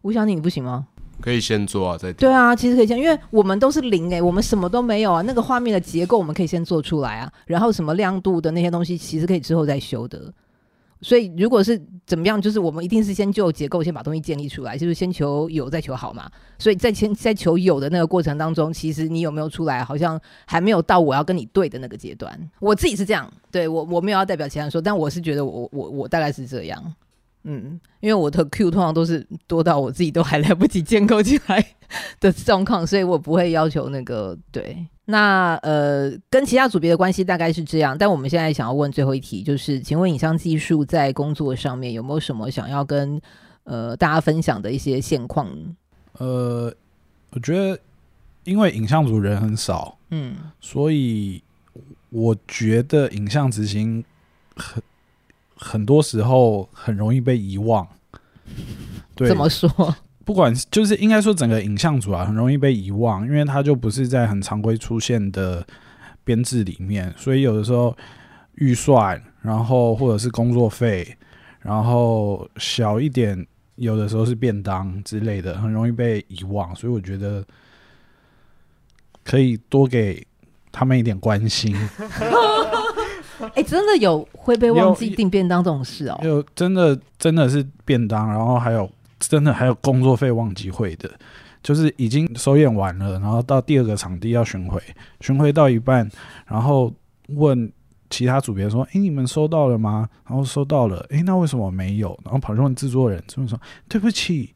吴小姐你不行吗？可以先做啊，再对啊，其实可以先，因为我们都是零诶、欸，我们什么都没有啊，那个画面的结构我们可以先做出来啊，然后什么亮度的那些东西，其实可以之后再修的。所以，如果是怎么样，就是我们一定是先就结构，先把东西建立出来，就是先求有，再求好嘛。所以在先在求有的那个过程当中，其实你有没有出来，好像还没有到我要跟你对的那个阶段。我自己是这样，对，我我没有要代表其他人说，但我是觉得我我我大概是这样，嗯，因为我的 Q 通常都是多到我自己都还来不及建构起来，的状况，所以我不会要求那个对。那呃，跟其他组别的关系大概是这样。但我们现在想要问最后一题，就是请问影像技术在工作上面有没有什么想要跟呃大家分享的一些现况？呃，我觉得因为影像组人很少，嗯，所以我觉得影像执行很很多时候很容易被遗忘。对，怎么说？不管就是应该说整个影像组啊，很容易被遗忘，因为它就不是在很常规出现的编制里面，所以有的时候预算，然后或者是工作费，然后小一点，有的时候是便当之类的，很容易被遗忘。所以我觉得可以多给他们一点关心。哎、欸，真的有会被忘记订便当这种事哦？有，有真的真的是便当，然后还有。真的还有工作费忘记汇的，就是已经首演完了，然后到第二个场地要巡回，巡回到一半，然后问其他组别说：“诶，你们收到了吗？”然后收到了，诶，那为什么没有？然后跑去问制作人，制作人说：“对不起，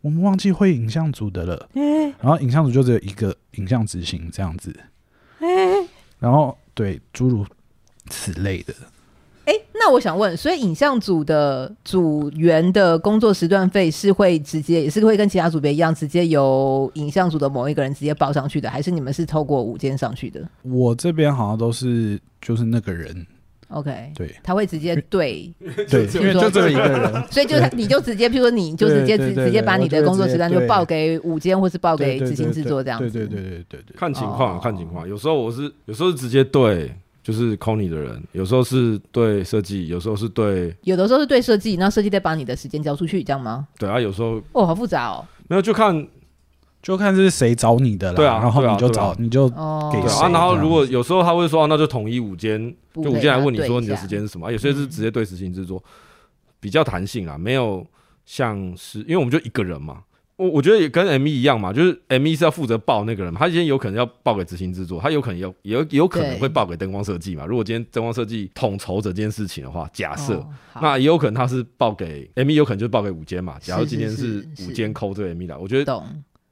我们忘记汇影像组的了。”然后影像组就只有一个影像执行这样子，然后对诸如此类的。哎，那我想问，所以影像组的组员的工作时段费是会直接，也是会跟其他组别一样，直接由影像组的某一个人直接报上去的，还是你们是透过午间上去的？我这边好像都是就是那个人，OK，对，他会直接对 对，因为就这一个人，所以就你就直接，譬如说你就直接直直接把你的工作时段就报给午间，或是报给执行制作这样子，对对对对对对，看情况看情况，有时候我是有时候是直接对。就是 call 你的人，有时候是对设计，有时候是对，有的时候是对设计，那设计再把你的时间交出去，这样吗？对啊，有时候哦，好复杂哦。没有，就看就看是谁找你的了。对啊，然后你就找，你就给谁啊。然后如果有时候他会说，那就统一五间，就五间来问你说你的时间是什么。啊、有些是直接对实行制作，嗯、比较弹性啊，没有像是因为我们就一个人嘛。我我觉得也跟 M E 一样嘛，就是 M E 是要负责报那个人嘛，他今天有可能要报给执行制作，他有可能有也有有可能会报给灯光设计嘛。如果今天灯光设计统筹这件事情的话，假设、哦、那也有可能他是报给 M E，有可能就是报给五间嘛。假如今天是五间抠这个 M E 来，我觉得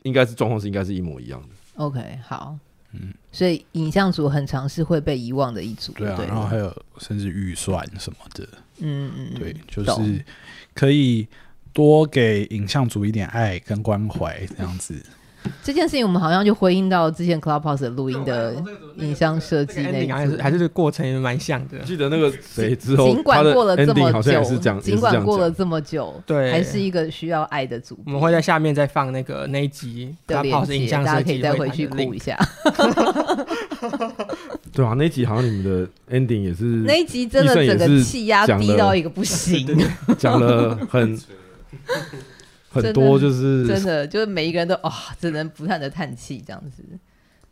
应该是状况是应该是一模一样的。OK，好，嗯，所以影像组很常是会被遗忘的一组，对啊，对，然后还有甚至预算什么的，嗯嗯，对，就是可以。多给影像组一点爱跟关怀，这样子。这件事情我们好像就回应到之前 Clubhouse 的录音的影像设计那个，还是还是这个过程也蛮像的。记得那个谁之后，尽管过了这么久，尽管过了这么久，对，还是一个需要爱的组。我们会在下面再放那个那一集的链接，大家可以再回去哭一下。对啊，那一集好像你们的 ending 也是那一集，真的整个气压低到一个不行，讲了很。很多就是真的，就是每一个人都啊、哦，只能不断的叹气这样子。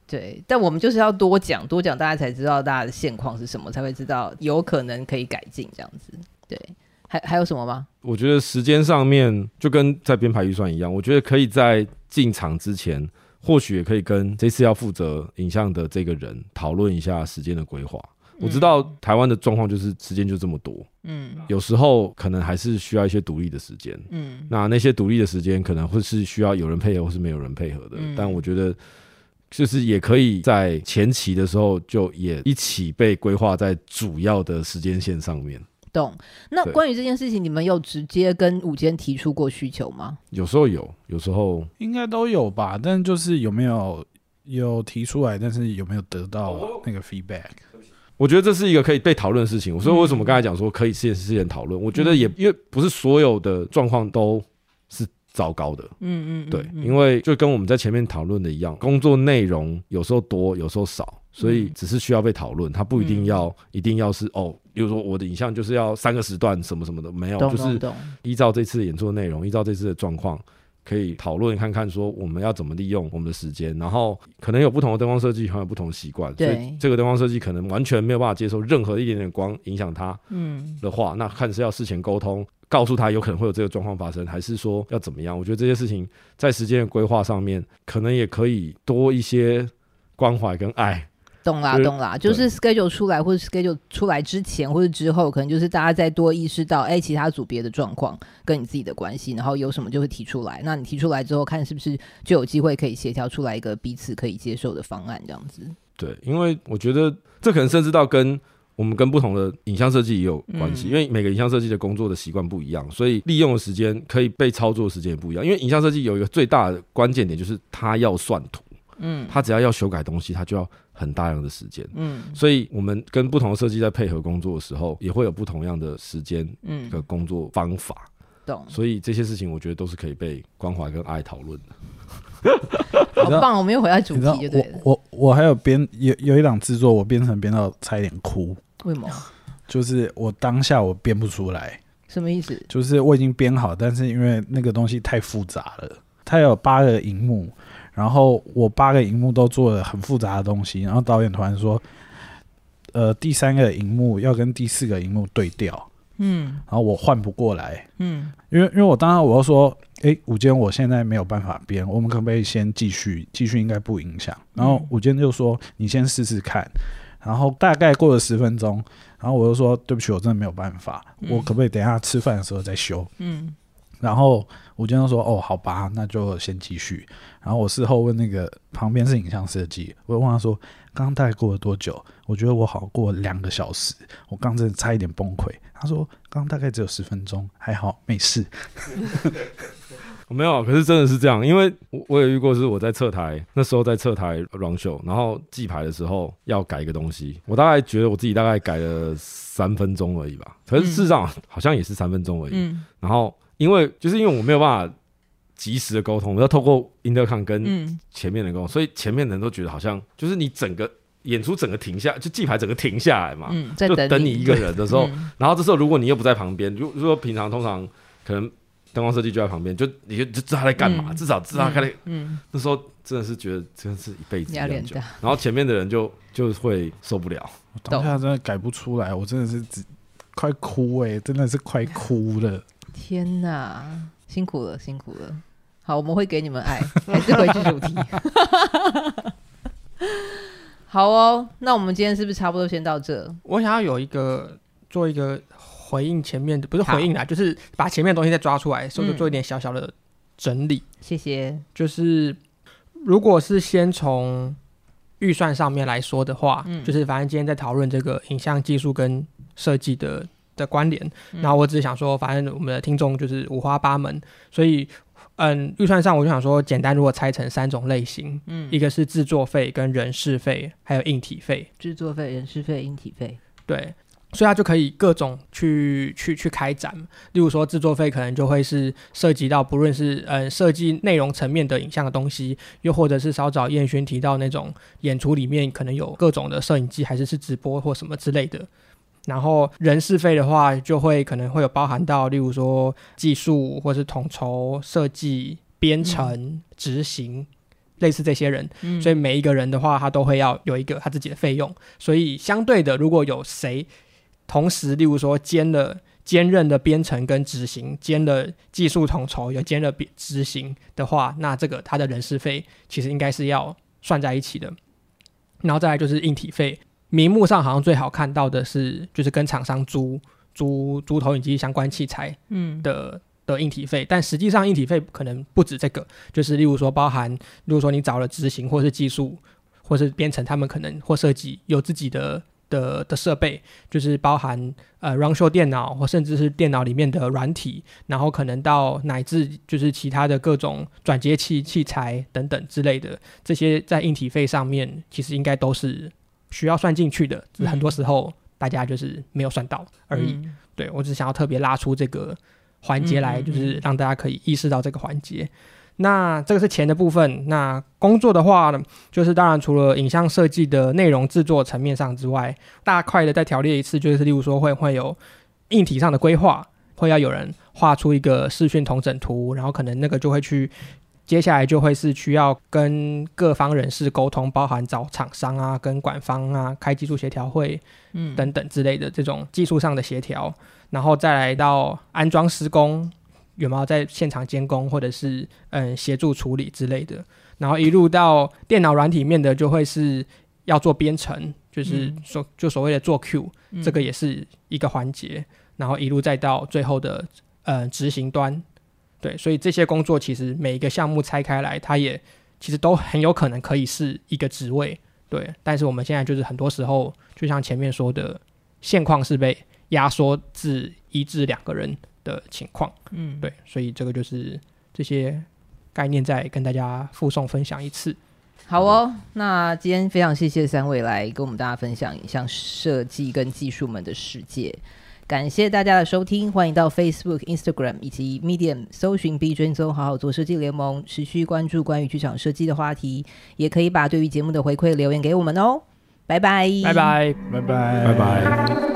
对，但我们就是要多讲多讲，大家才知道大家的现况是什么，才会知道有可能可以改进这样子。对，还还有什么吗？我觉得时间上面就跟在编排预算一样，我觉得可以在进场之前，或许也可以跟这次要负责影像的这个人讨论一下时间的规划。我知道台湾的状况就是时间就这么多，嗯，有时候可能还是需要一些独立的时间，嗯，那那些独立的时间可能会是需要有人配合或是没有人配合的，嗯，但我觉得就是也可以在前期的时候就也一起被规划在主要的时间线上面。懂。那关于这件事情，你们有直接跟午间提出过需求吗？有时候有，有时候应该都有吧，但就是有没有有提出来，但是有没有得到那个 feedback？我觉得这是一个可以被讨论的事情，所以为什么刚才讲说可以事先讨论？我觉得也因为不是所有的状况都是糟糕的，嗯嗯，对，因为就跟我们在前面讨论的一样，工作内容有时候多，有时候少，所以只是需要被讨论，它不一定要一定要是哦，比如说我的影像就是要三个时段什么什么的，没有，就是依照这次演出的内容，依照这次的状况。可以讨论看看，说我们要怎么利用我们的时间，然后可能有不同的灯光设计，还有不同的习惯，所以这个灯光设计可能完全没有办法接受任何一点点光影响他，嗯。的话，那看是要事前沟通，告诉他有可能会有这个状况发生，还是说要怎么样？我觉得这些事情在时间的规划上面，可能也可以多一些关怀跟爱，懂啦，懂啦，就是 schedule 出来或者 schedule 出来之前或者之后，可能就是大家再多意识到，哎、欸，其他组别的状况跟你自己的关系，然后有什么就会提出来。那你提出来之后，看是不是就有机会可以协调出来一个彼此可以接受的方案，这样子。对，因为我觉得这可能甚至到跟我们跟不同的影像设计也有关系，嗯、因为每个影像设计的工作的习惯不一样，所以利用的时间可以被操作的时间也不一样。因为影像设计有一个最大的关键点，就是它要算图。嗯，他只要要修改东西，他就要很大量的时间。嗯，所以我们跟不同的设计在配合工作的时候，也会有不同样的时间，嗯，的工作方法。懂。所以这些事情，我觉得都是可以被关怀跟爱讨论的。好棒！我们又回到主题就对了。我我我还有编有有一档制作，我编成编到差一点哭。为什么？就是我当下我编不出来。什么意思？就是我已经编好，但是因为那个东西太复杂了，它有八个荧幕。然后我八个荧幕都做了很复杂的东西，然后导演突然说，呃，第三个荧幕要跟第四个荧幕对调，嗯，然后我换不过来，嗯，因为因为我当时我就说，诶，午间我现在没有办法编，我们可不可以先继续？继续应该不影响。然后午间就说，你先试试看。然后大概过了十分钟，然后我就说，对不起，我真的没有办法，我可不可以等一下吃饭的时候再修？嗯。然后我经常说：“哦，好吧，那就先继续。”然后我事后问那个旁边是影像设计，我就问他说：“刚刚大概过了多久？”我觉得我好过两个小时，我刚真的差一点崩溃。他说：“刚刚大概只有十分钟，还好，没事。”我没有，可是真的是这样，因为我我也遇过，是我在侧台那时候在侧台 run show，然后记牌的时候要改一个东西，我大概觉得我自己大概改了三分钟而已吧，可是事实上好像也是三分钟而已，嗯、然后。因为就是因为我没有办法及时的沟通，我要透过 intercom 跟前面的沟通，嗯、所以前面的人都觉得好像就是你整个演出整个停下，就记牌整个停下来嘛，嗯、就等你一个人的时候，嗯、然后这时候如果你又不在旁边，如如果平常通常可能灯光设计就在旁边，就你就就知道他在干嘛，嗯、至少知道他在，嗯，那时候真的是觉得真的是一辈子一样。久，然后前面的人就就会受不了，我当下真的改不出来，我真的是只快哭哎、欸，真的是快哭了。天呐，辛苦了，辛苦了。好，我们会给你们爱，还是回去主题。好哦，那我们今天是不是差不多先到这？我想要有一个做一个回应前面的，不是回应啦，就是把前面的东西再抓出来，所以就做一点小小的整理。谢谢、嗯。就是如果是先从预算上面来说的话，嗯、就是反正今天在讨论这个影像技术跟设计的。的关联，然后我只是想说，反正我们的听众就是五花八门，所以，嗯，预算上我就想说，简单如果拆成三种类型，嗯，一个是制作费跟人事费，还有硬体费。制作费、人事费、硬体费，对，所以它就可以各种去去去开展。例如说，制作费可能就会是涉及到不论是嗯设计内容层面的影像的东西，又或者是稍早燕轩提到那种演出里面可能有各种的摄影机，还是是直播或什么之类的。然后人事费的话，就会可能会有包含到，例如说技术或是统筹、设计、编程、嗯、执行，类似这些人。嗯、所以每一个人的话，他都会要有一个他自己的费用。所以相对的，如果有谁同时，例如说兼了兼任的编程跟执行，兼了技术统筹，有兼了编执行的话，那这个他的人事费其实应该是要算在一起的。然后再来就是硬体费。名目上好像最好看到的是，就是跟厂商租租租投影机相关器材的，嗯的的硬体费，但实际上硬体费可能不止这个，就是例如说包含，例如说你找了执行或是技术或是编程，他们可能或设计有自己的的的设备，就是包含呃 run show 电脑或甚至是电脑里面的软体，然后可能到乃至就是其他的各种转接器器材等等之类的，这些在硬体费上面其实应该都是。需要算进去的，只是很多时候大家就是没有算到而已。嗯、对，我只是想要特别拉出这个环节来，就是让大家可以意识到这个环节。那这个是钱的部分。那工作的话呢，就是当然除了影像设计的内容制作层面上之外，大块的再条列一次，就是例如说会会有硬体上的规划，会要有人画出一个视讯同整图，然后可能那个就会去。接下来就会是需要跟各方人士沟通，包含找厂商啊、跟管方啊开技术协调会，嗯。等等之类的这种技术上的协调，然后再来到安装施工，有没有在现场监工或者是嗯协助处理之类的，然后一路到电脑软体面的就会是要做编程，就是所就所谓的做 Q，、嗯、这个也是一个环节，然后一路再到最后的呃执行端，对，所以这些工作其实每一个项目拆开来，它也其实都很有可能可以是一个职位，对，但是我们现在就是很多时候，就像前面说的，现况是被压缩至一至两个人的情况，嗯，对，所以这个就是这些概念再跟大家附送分享一次。好哦，那今天非常谢谢三位来跟我们大家分享影像设计跟技术们的世界，感谢大家的收听，欢迎到 Facebook、Instagram 以及 Medium 搜寻 B 追踪好好做设计联盟，持续关注关于剧场设计的话题，也可以把对于节目的回馈留言给我们哦，拜拜，拜拜，拜拜，拜拜。